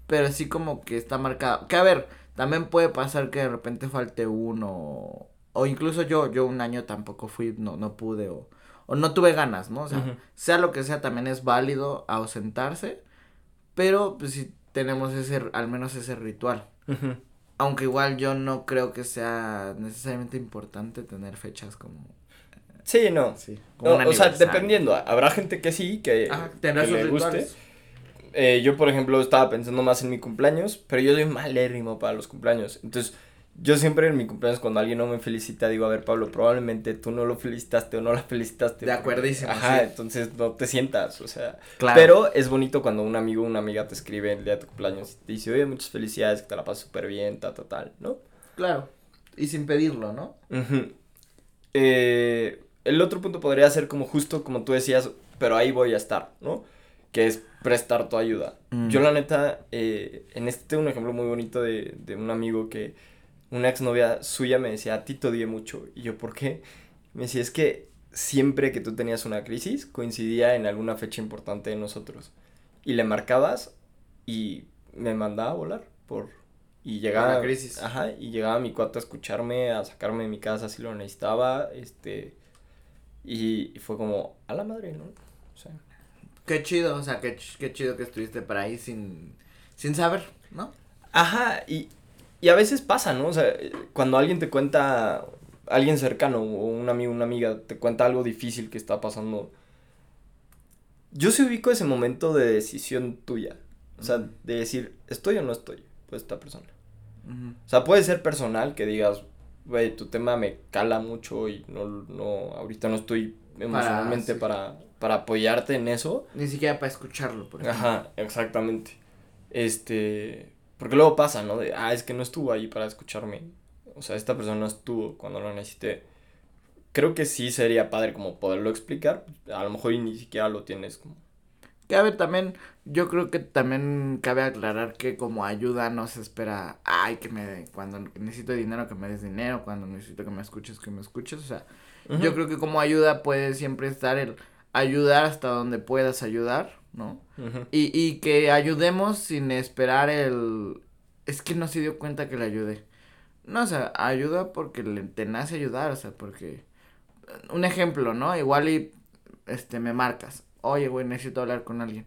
pero sí como que está marcado. Que a ver, también puede pasar que de repente falte uno, o incluso yo, yo un año tampoco fui, no, no pude, o, o no tuve ganas, ¿no? O sea, sea lo que sea, también es válido ausentarse, pero pues sí tenemos ese, al menos ese ritual. Aunque igual yo no creo que sea necesariamente importante tener fechas como... Sí, no. Sí, o sea, dependiendo. Habrá gente que sí, que, que le guste. Eh, yo, por ejemplo, estaba pensando más en mi cumpleaños, pero yo soy malérrimo para los cumpleaños. Entonces, yo siempre en mi cumpleaños, cuando alguien no me felicita, digo, a ver, Pablo, probablemente tú no lo felicitaste o no la felicitaste. De acuerdísimo. Ajá, entonces no te sientas, o sea. Claro. Pero es bonito cuando un amigo o una amiga te escribe el día de tu cumpleaños y te dice, oye, muchas felicidades, que te la pasas súper bien, ta, ta, tal, ¿no? Claro. Y sin pedirlo, ¿no? eh, el otro punto podría ser como justo como tú decías, pero ahí voy a estar, ¿no? Que es prestar tu ayuda. Mm. Yo la neta, eh, en este tengo un ejemplo muy bonito de, de un amigo que una exnovia suya me decía, a ti te odié mucho. Y yo, ¿por qué? Me decía, es que siempre que tú tenías una crisis, coincidía en alguna fecha importante de nosotros. Y le marcabas y me mandaba a volar por... Y llegaba... Crisis. Ajá, y llegaba mi cuate a escucharme, a sacarme de mi casa si lo necesitaba, este... Y, fue como, a la madre, ¿no? O sea... Qué chido, o sea, qué, qué chido que estuviste para ahí sin, sin saber, ¿no? Ajá, y, y a veces pasa, ¿no? O sea, cuando alguien te cuenta, alguien cercano o un amigo, una amiga, te cuenta algo difícil que está pasando. Yo se ubico ese momento de decisión tuya. O sea, de decir, ¿estoy o no estoy? Pues esta persona. O sea, puede ser personal que digas, güey, tu tema me cala mucho y no, no, ahorita no estoy emocionalmente para, para, apoyarte en eso. Ni siquiera para escucharlo, por ejemplo. Ajá, exactamente. Este, porque luego pasa, ¿no? De, ah, es que no estuvo ahí para escucharme. O sea, esta persona no estuvo cuando lo necesité. Creo que sí sería padre como poderlo explicar. A lo mejor ni siquiera lo tienes como... Que a ver, también, yo creo que también cabe aclarar que como ayuda no se espera, ay, que me, cuando necesito dinero, que me des dinero, cuando necesito que me escuches, que me escuches, o sea, yo creo que como ayuda puede siempre estar el ayudar hasta donde puedas ayudar, ¿no? y, y que ayudemos sin esperar el... Es que no se dio cuenta que le ayudé. No, o sea, ayuda porque le, te nace ayudar, o sea, porque... Un ejemplo, ¿no? Igual y, este, me marcas. Oye, güey, necesito hablar con alguien.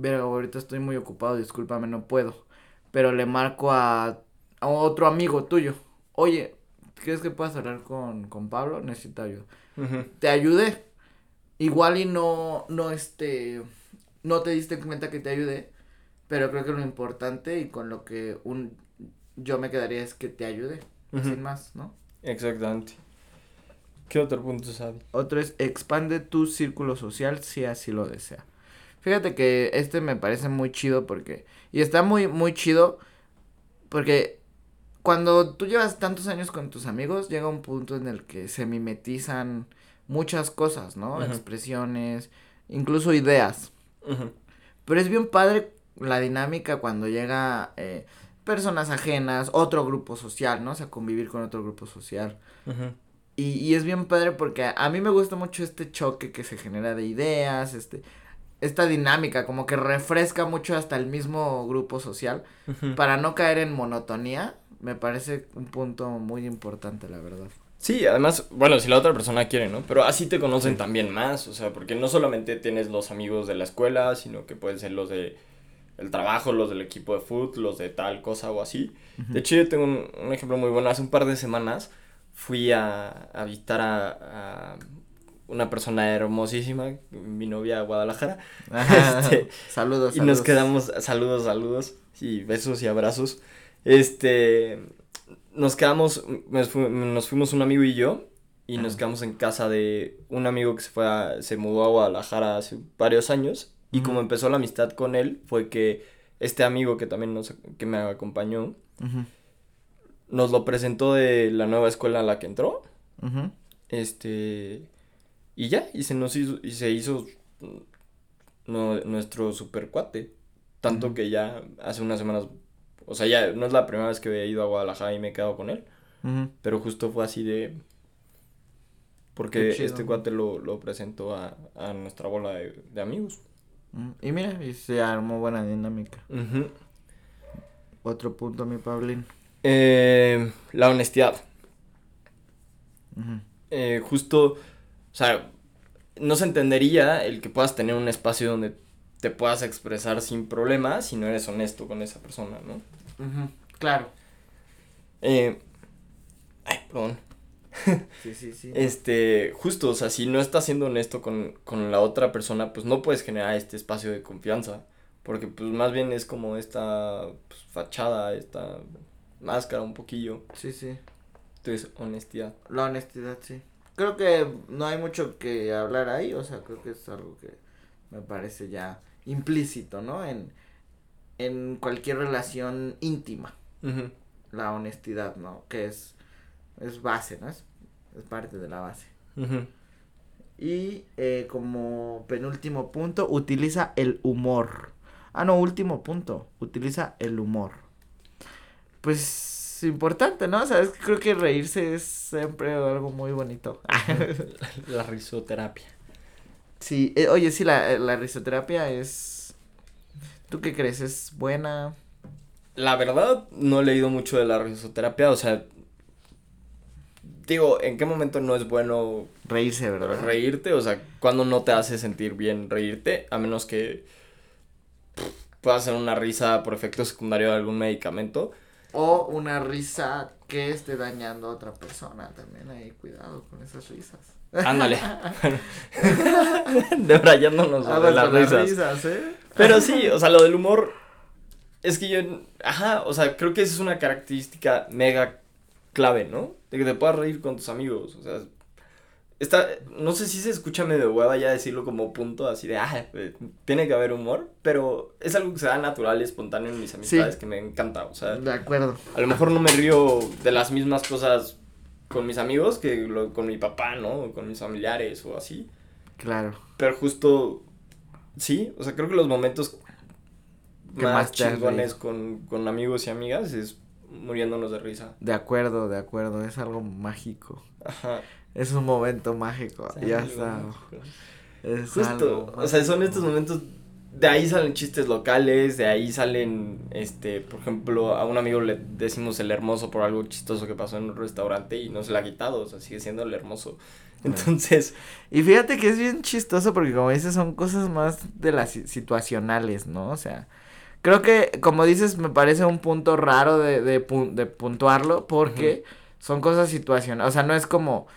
Pero ahorita estoy muy ocupado, discúlpame, no puedo. Pero le marco a, a otro amigo tuyo. Oye, ¿crees que puedas hablar con, con Pablo? Necesito ayuda. Te ayudé. Igual y no, no, este no te diste cuenta que te ayudé, pero creo que lo importante y con lo que un yo me quedaría es que te ayude, sin más, ¿no? Exactamente. ¿Qué otro punto sabe? Otro es expande tu círculo social si así lo desea. Fíjate que este me parece muy chido porque y está muy muy chido porque cuando tú llevas tantos años con tus amigos llega un punto en el que se mimetizan muchas cosas, ¿no? Expresiones, incluso ideas. Pero es bien padre la dinámica cuando llega eh, personas ajenas, otro grupo social, ¿no? O sea, convivir con otro grupo social. Y, y, es bien padre porque a, mí me gusta mucho este choque que se genera de ideas, este, esta dinámica, como que refresca mucho hasta el mismo grupo social para no caer en monotonía. Me parece un punto muy importante, la verdad. Sí, además, bueno, si la otra persona quiere, ¿no? Pero así te conocen también más, o sea, porque no solamente tienes los amigos de la escuela, sino que pueden ser los de el trabajo, los del equipo de fútbol, los de tal cosa o así. De hecho, yo tengo un, ejemplo muy bueno. Hace un par de semanas fui a, a visitar a, una persona hermosísima, mi novia de Guadalajara. este, saludos, Y nos quedamos, saludos, saludos, y besos y abrazos. Este, nos quedamos, nos fuimos un amigo y yo, y nos quedamos en casa de un amigo que se fue a, se mudó a Guadalajara hace varios años, y como empezó la amistad con él, fue que este amigo que también nos, que me acompañó, nos lo presentó de la nueva escuela a la que entró, este, y ya, y se nos hizo, y se hizo nuestro super cuate, tanto que ya hace unas semanas o sea, ya no es la primera vez que he ido a Guadalajara y me he quedado con él. Pero justo fue así de. Porque este cuate lo, lo presentó a, a nuestra bola de, de amigos. Mm, y mira, y se armó buena dinámica. Otro punto, mi Pablín. Eh, la honestidad. eh, justo, o sea, no se entendería el que puedas tener un espacio donde te puedas expresar sin problemas si no eres honesto con esa persona, ¿no? Claro. Eh, ay, perdón. sí, sí, sí. Este, justo, o sea, si no estás siendo honesto con, con la otra persona, pues no puedes generar este espacio de confianza. Porque pues más bien es como esta pues, fachada, esta máscara un poquillo. Sí, sí. Entonces, honestidad. La honestidad, sí. Creo que no hay mucho que hablar ahí, o sea, creo que es algo que me parece ya implícito, ¿no? En, en cualquier relación íntima. La honestidad, ¿no? Que es, es base, ¿no? Es, es parte de la base. Y eh, como penúltimo punto, utiliza el humor. Ah, no, último punto. Utiliza el humor. Pues importante, ¿no? O sea, creo que reírse es siempre algo muy bonito. la risoterapia. Sí, eh, oye, sí, la, la risoterapia es... ¿Tú qué crees? ¿Es buena? La verdad, no he leído mucho de la risoterapia, o sea... Digo, ¿en qué momento no es bueno... Reírse, ¿verdad? Reírte, o sea, cuando no te hace sentir bien reírte, a menos que pueda ser una risa por efecto secundario de algún medicamento. O una risa que esté dañando a otra persona. También hay cuidado con esas risas. Ándale. Debrayándonos de las risas. ¿eh? Pero sí, o sea, lo del humor. Es que yo. Ajá, o sea, creo que esa es una característica mega clave, ¿no? De que te puedas reír con tus amigos. O sea, Está, no sé si se escucha medio hueva ya decirlo como punto así de, ah, eh, tiene que haber humor, pero es algo que se da natural y espontáneo en mis amistades que me encanta, o sea. De acuerdo. A lo mejor no me río de las mismas cosas con mis amigos que con mi papá, ¿no? O con mis familiares o así. Claro. Pero justo, sí, o sea, creo que los momentos más, más chingones con, con amigos y amigas es muriéndonos de risa. De acuerdo, de acuerdo, es algo mágico. Ajá es un momento mágico, ya está. Es Justo, o sea, son estos momentos, de ahí salen chistes locales, de ahí salen, este, por ejemplo, a un amigo le decimos el hermoso por algo chistoso que pasó en un restaurante y no se la ha quitado, o sea, sigue siendo el hermoso. Entonces. Y fíjate que es bien chistoso porque como dices son cosas más de las situacionales, ¿no? O sea, creo que como dices me parece un punto raro de, de, de puntuarlo porque son cosas situacionales, o sea, no es como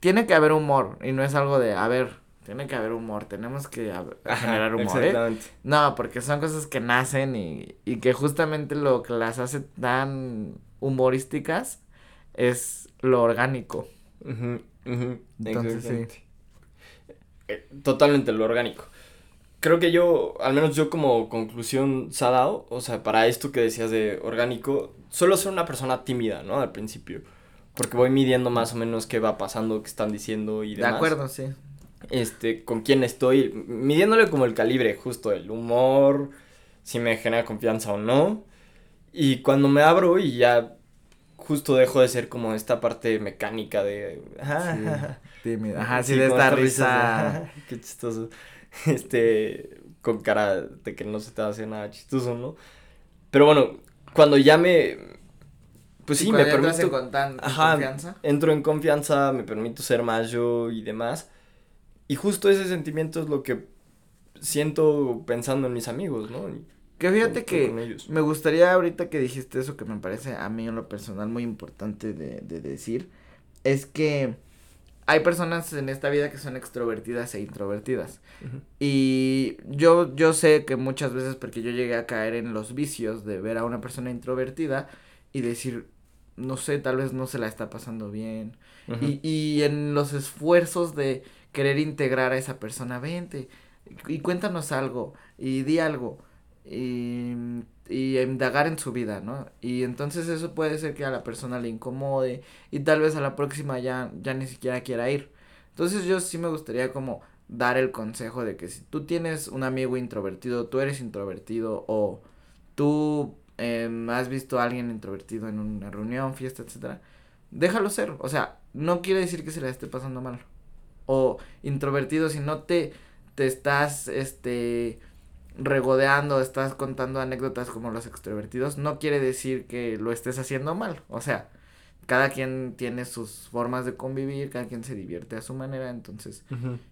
tiene que haber humor y no es algo de, a ver, tiene que haber humor, tenemos que generar humor, ¿eh? No, porque son cosas que nacen y, y que justamente lo que las hace tan humorísticas es lo orgánico. Entonces, sí. Eh, totalmente lo orgánico. Creo que yo, al menos yo como conclusión Sadao, o sea, para esto que decías de orgánico, solo ser una persona tímida, ¿no? Al principio. Porque voy midiendo más o menos qué va pasando, qué están diciendo y demás. De acuerdo, sí. Este, con quién estoy, midiéndole como el calibre, justo el humor, si me genera confianza o no. Y cuando me abro y ya justo dejo de ser como esta parte mecánica de... Sí, Ajá, sí, de esta risa. qué chistoso. Este, con cara de que no se te va a hacer nada chistoso, ¿no? Pero bueno, cuando ya me, pues sí, me permito. En confianza. Entro en confianza, me permito ser más yo y demás. Y justo ese sentimiento es lo que siento pensando en mis amigos, ¿no? que fíjate que me gustaría ahorita que dijiste eso que me parece a mí en lo personal muy importante de, de decir, es que hay personas en esta vida que son extrovertidas e introvertidas. Y yo, yo sé que muchas veces, porque yo llegué a caer en los vicios de ver a una persona introvertida y decir, no sé, tal vez no se la está pasando bien. y, y en los esfuerzos de querer integrar a esa persona, vente y cuéntanos algo y di algo y, y indagar en su vida, ¿no? Y entonces eso puede ser que a la persona le incomode y tal vez a la próxima ya, ya ni siquiera quiera ir. Entonces yo sí me gustaría como dar el consejo de que si tú tienes un amigo introvertido, tú eres introvertido o tú Em, has visto a alguien introvertido en una reunión, fiesta, etcétera, déjalo ser. O sea, no quiere decir que se le esté pasando mal. o introvertido si no te, te estás, este, regodeando, estás contando anécdotas como los extrovertidos, no quiere decir que lo estés haciendo mal. O sea, cada quien tiene sus formas de convivir, cada quien se divierte a su manera, entonces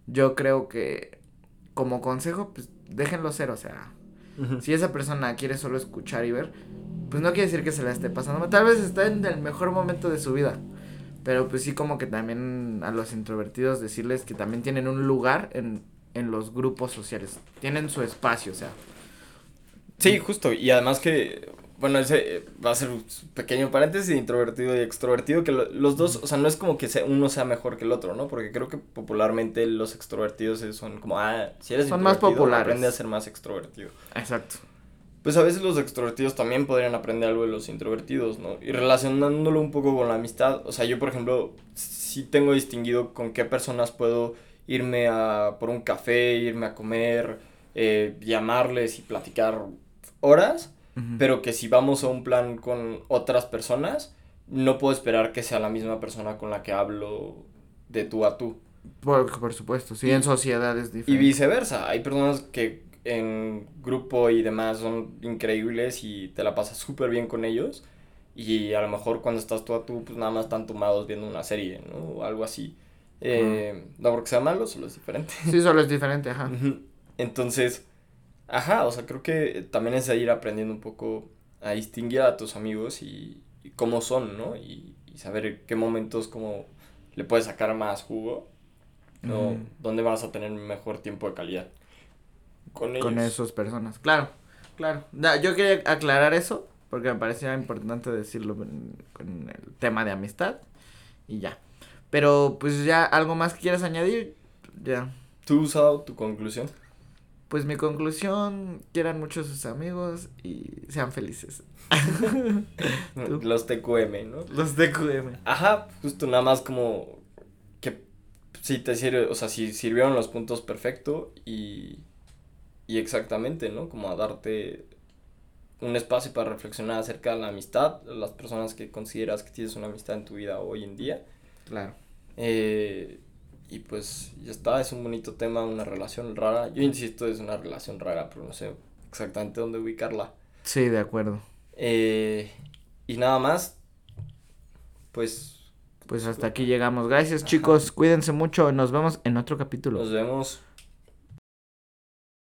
yo creo que como consejo, pues déjenlo ser, o sea, si esa persona quiere solo escuchar y ver, pues no quiere decir que se la esté pasando, tal vez está en el mejor momento de su vida. Pero pues sí como que también a los introvertidos decirles que también tienen un lugar en, en los grupos sociales. Tienen su espacio, o sea. Sí, justo. Y además que, bueno, ese va a ser un pequeño paréntesis, introvertido y extrovertido, que los dos, o sea, no es como que uno sea mejor que el otro, ¿no? Porque creo que popularmente los extrovertidos son como, ah, si eres son más populares. aprende a ser más extrovertido. Exacto. Pues a veces los extrovertidos también podrían aprender algo de los introvertidos, ¿no? Y relacionándolo un poco con la amistad, o sea, yo por ejemplo, sí tengo distinguido con qué personas puedo irme a por un café, irme a comer, eh, llamarles y platicar horas, pero que si vamos a un plan con otras personas, no puedo esperar que sea la misma persona con la que hablo de tú a tú. Por, por supuesto, sí, en sociedades diferentes. Y viceversa, hay personas que en grupo y demás son increíbles y te la pasas súper bien con ellos. Y a lo mejor cuando estás tú a tú, pues nada más están tomados viendo una serie, ¿no? O algo así. Eh, no porque sea malo, solo es diferente. Sí, solo es diferente, ajá. Entonces, ajá, o sea, creo que también es ir aprendiendo un poco a distinguir a tus amigos y, cómo son, ¿no? Y, saber qué momentos como le puedes sacar más jugo, ¿no? Dónde vas a tener mejor tiempo de calidad con ellos. Con esas personas, claro, claro. yo quería aclarar eso porque me parecía importante decirlo con el tema de amistad y ya. Pero pues ya algo más que quieras añadir, ya. ¿Tú usado tu conclusión? Pues mi conclusión, quieran mucho a sus amigos y sean felices. Los TQM, ¿no? Los TQM. Ajá, justo nada más como que si te sirve, o sea, si sirvieron los puntos perfecto y, y exactamente, ¿no? Como a darte un espacio para reflexionar acerca de la amistad, las personas que consideras que tienes una amistad en tu vida hoy en día Claro. Eh, y pues ya está, es un bonito tema, una relación rara. Yo insisto, es una relación rara, pero no sé exactamente dónde ubicarla. Sí, de acuerdo. Eh, y nada más, pues... Pues hasta aquí llegamos. Gracias chicos, cuídense mucho, nos vemos en otro capítulo. Nos vemos.